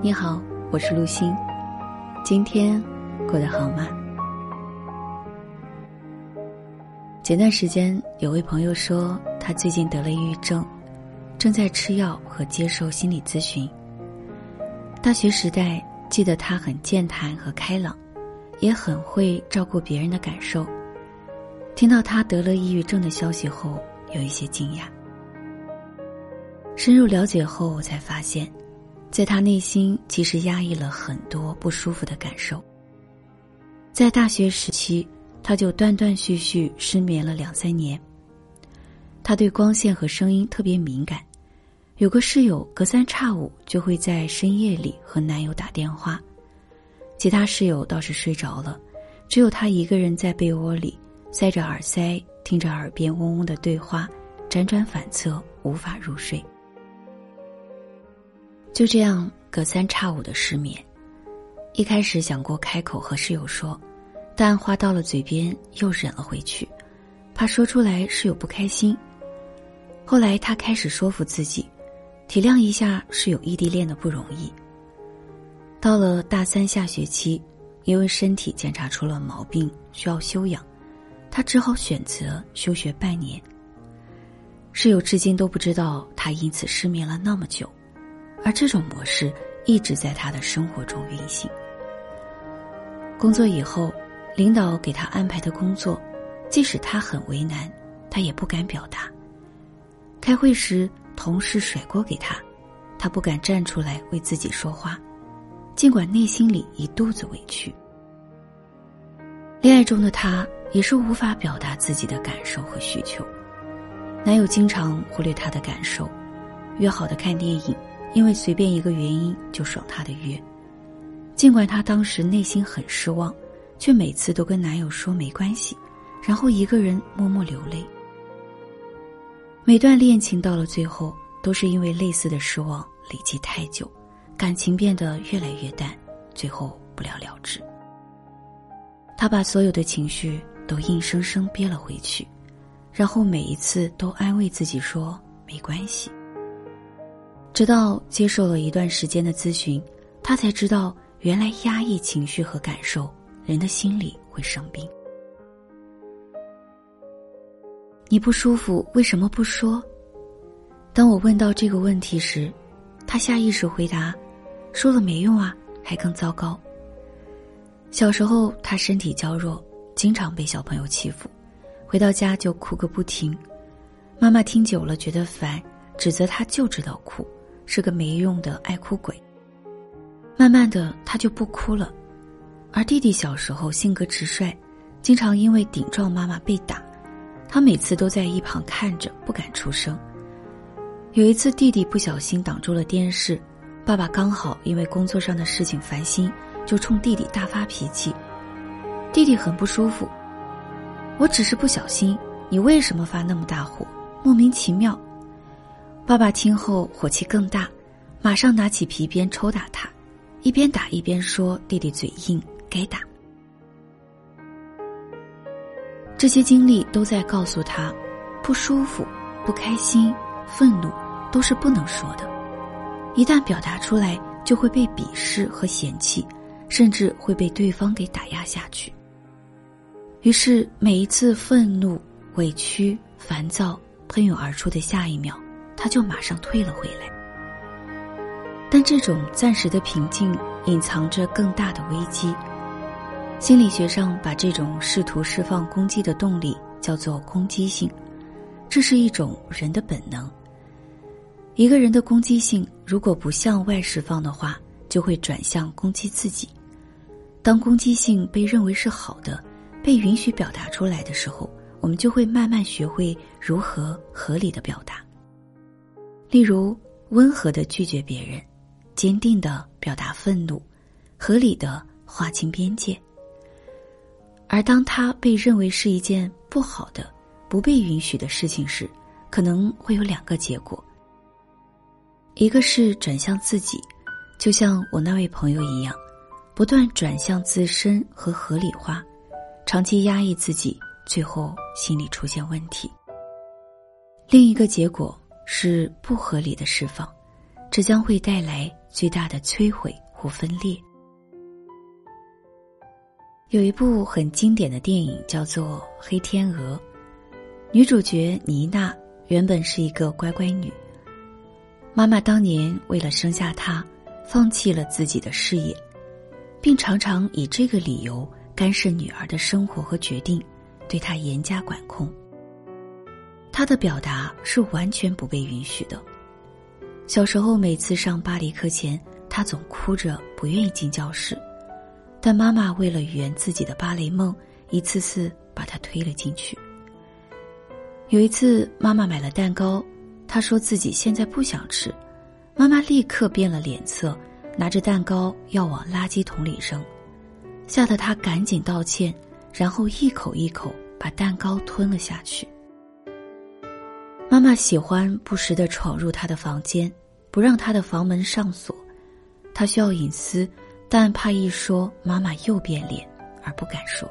你好，我是陆欣，今天过得好吗？前段时间有位朋友说，他最近得了抑郁症，正在吃药和接受心理咨询。大学时代，记得他很健谈和开朗，也很会照顾别人的感受。听到他得了抑郁症的消息后，有一些惊讶。深入了解后，我才发现，在他内心其实压抑了很多不舒服的感受。在大学时期，他就断断续续失眠了两三年。他对光线和声音特别敏感，有个室友隔三差五就会在深夜里和男友打电话，其他室友倒是睡着了，只有他一个人在被窝里。塞着耳塞，听着耳边嗡嗡的对话，辗转反侧，无法入睡。就这样隔三差五的失眠。一开始想过开口和室友说，但话到了嘴边又忍了回去，怕说出来室友不开心。后来他开始说服自己，体谅一下室友异地恋的不容易。到了大三下学期，因为身体检查出了毛病，需要休养。他只好选择休学半年。室友至今都不知道他因此失眠了那么久，而这种模式一直在他的生活中运行。工作以后，领导给他安排的工作，即使他很为难，他也不敢表达。开会时，同事甩锅给他，他不敢站出来为自己说话，尽管内心里一肚子委屈。恋爱中的他。也是无法表达自己的感受和需求，男友经常忽略他的感受，约好的看电影，因为随便一个原因就爽她的约。尽管她当时内心很失望，却每次都跟男友说没关系，然后一个人默默流泪。每段恋情到了最后，都是因为类似的失望累积太久，感情变得越来越淡，最后不了了之。她把所有的情绪。都硬生生憋了回去，然后每一次都安慰自己说没关系。直到接受了一段时间的咨询，他才知道原来压抑情绪和感受，人的心里会生病。你不舒服为什么不说？当我问到这个问题时，他下意识回答：“说了没用啊，还更糟糕。”小时候他身体娇弱。经常被小朋友欺负，回到家就哭个不停。妈妈听久了觉得烦，指责他就知道哭，是个没用的爱哭鬼。慢慢的，他就不哭了。而弟弟小时候性格直率，经常因为顶撞妈妈被打，他每次都在一旁看着，不敢出声。有一次，弟弟不小心挡住了电视，爸爸刚好因为工作上的事情烦心，就冲弟弟大发脾气。弟弟很不舒服，我只是不小心，你为什么发那么大火？莫名其妙。爸爸听后火气更大，马上拿起皮鞭抽打他，一边打一边说：“弟弟嘴硬，该打。”这些经历都在告诉他，不舒服、不开心、愤怒都是不能说的，一旦表达出来，就会被鄙视和嫌弃，甚至会被对方给打压下去。于是，每一次愤怒、委屈、烦躁喷涌而出的下一秒，他就马上退了回来。但这种暂时的平静，隐藏着更大的危机。心理学上把这种试图释放攻击的动力叫做攻击性，这是一种人的本能。一个人的攻击性如果不向外释放的话，就会转向攻击自己。当攻击性被认为是好的。被允许表达出来的时候，我们就会慢慢学会如何合理的表达。例如，温和的拒绝别人，坚定的表达愤怒，合理的划清边界。而当他被认为是一件不好的、不被允许的事情时，可能会有两个结果：一个是转向自己，就像我那位朋友一样，不断转向自身和合理化。长期压抑自己，最后心理出现问题。另一个结果是不合理的释放，这将会带来最大的摧毁或分裂。有一部很经典的电影叫做《黑天鹅》，女主角妮娜原本是一个乖乖女。妈妈当年为了生下她，放弃了自己的事业，并常常以这个理由干涉女儿的生活和决定，对她严加管控。他的表达是完全不被允许的。小时候每次上芭蕾课前，他总哭着不愿意进教室。但妈妈为了圆自己的芭蕾梦，一次次把他推了进去。有一次，妈妈买了蛋糕，他说自己现在不想吃，妈妈立刻变了脸色，拿着蛋糕要往垃圾桶里扔，吓得他赶紧道歉，然后一口一口把蛋糕吞了下去。妈妈喜欢不时的闯入他的房间，不让他的房门上锁，他需要隐私。但怕一说，妈妈又变脸，而不敢说。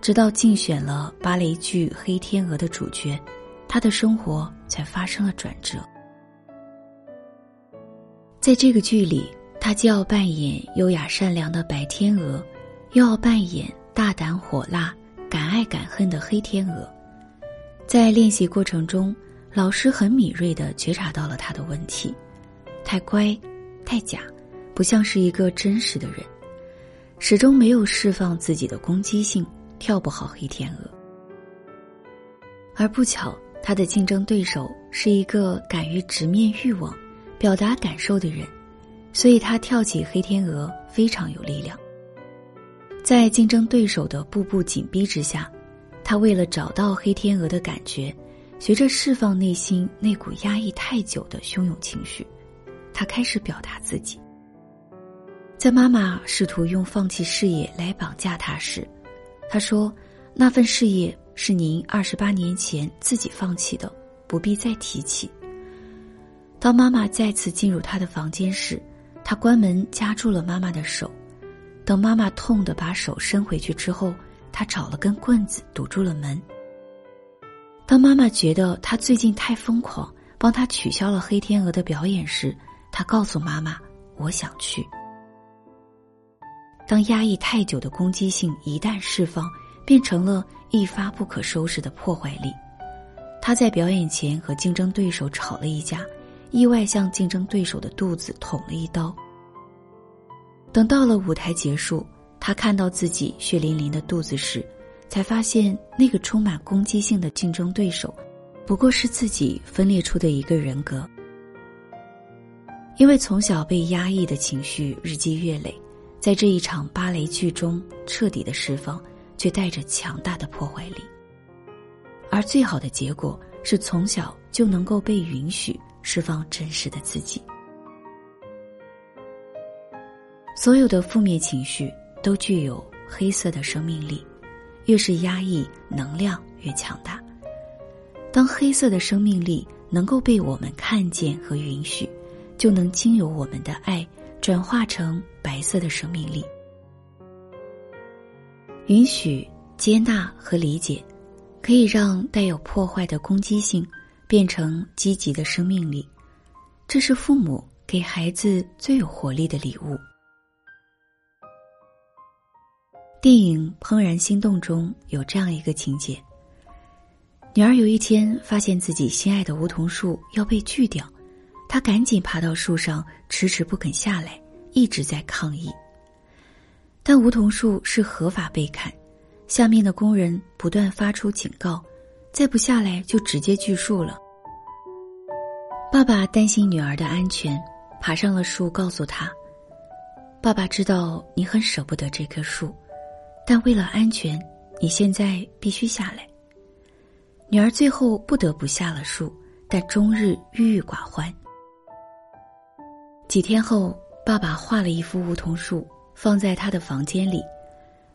直到竞选了芭蕾剧《黑天鹅》的主角，他的生活才发生了转折。在这个剧里，他既要扮演优雅善良的白天鹅，又要扮演大胆火辣、敢爱敢恨的黑天鹅。在练习过程中，老师很敏锐的觉察到了他的问题：太乖，太假。不像是一个真实的人，始终没有释放自己的攻击性，跳不好黑天鹅。而不巧，他的竞争对手是一个敢于直面欲望、表达感受的人，所以他跳起黑天鹅非常有力量。在竞争对手的步步紧逼之下，他为了找到黑天鹅的感觉，学着释放内心那股压抑太久的汹涌情绪，他开始表达自己。在妈妈试图用放弃事业来绑架他时，他说：“那份事业是您二十八年前自己放弃的，不必再提起。”当妈妈再次进入他的房间时，他关门夹住了妈妈的手。等妈妈痛的把手伸回去之后，他找了根棍子堵住了门。当妈妈觉得他最近太疯狂，帮他取消了黑天鹅的表演时，他告诉妈妈：“我想去。”当压抑太久的攻击性一旦释放，变成了一发不可收拾的破坏力。他在表演前和竞争对手吵了一架，意外向竞争对手的肚子捅了一刀。等到了舞台结束，他看到自己血淋淋的肚子时，才发现那个充满攻击性的竞争对手，不过是自己分裂出的一个人格。因为从小被压抑的情绪日积月累。在这一场芭蕾剧中彻底的释放，却带着强大的破坏力。而最好的结果是从小就能够被允许释放真实的自己。所有的负面情绪都具有黑色的生命力，越是压抑，能量越强大。当黑色的生命力能够被我们看见和允许，就能经由我们的爱。转化成白色的生命力，允许、接纳和理解，可以让带有破坏的攻击性变成积极的生命力。这是父母给孩子最有活力的礼物。电影《怦然心动》中有这样一个情节：女儿有一天发现自己心爱的梧桐树要被锯掉。她赶紧爬到树上，迟迟不肯下来，一直在抗议。但梧桐树是合法被砍，下面的工人不断发出警告，再不下来就直接锯树了。爸爸担心女儿的安全，爬上了树，告诉她：“爸爸知道你很舍不得这棵树，但为了安全，你现在必须下来。”女儿最后不得不下了树，但终日郁郁寡欢。几天后，爸爸画了一幅梧桐树，放在他的房间里。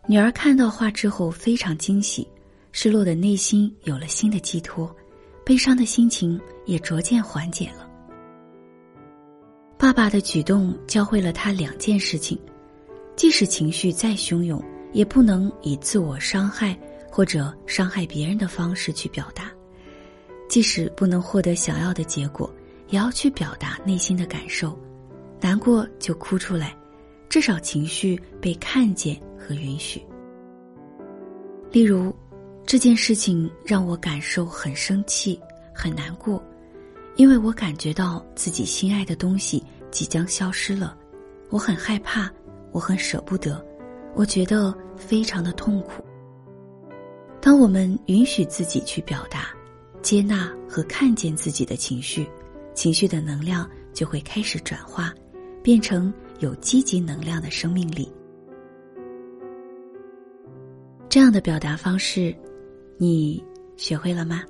女儿看到画之后非常惊喜，失落的内心有了新的寄托，悲伤的心情也逐渐缓解了。爸爸的举动教会了他两件事情：即使情绪再汹涌，也不能以自我伤害或者伤害别人的方式去表达；即使不能获得想要的结果，也要去表达内心的感受。难过就哭出来，至少情绪被看见和允许。例如，这件事情让我感受很生气、很难过，因为我感觉到自己心爱的东西即将消失了，我很害怕，我很舍不得，我觉得非常的痛苦。当我们允许自己去表达、接纳和看见自己的情绪，情绪的能量就会开始转化，变成有积极能量的生命力。这样的表达方式，你学会了吗？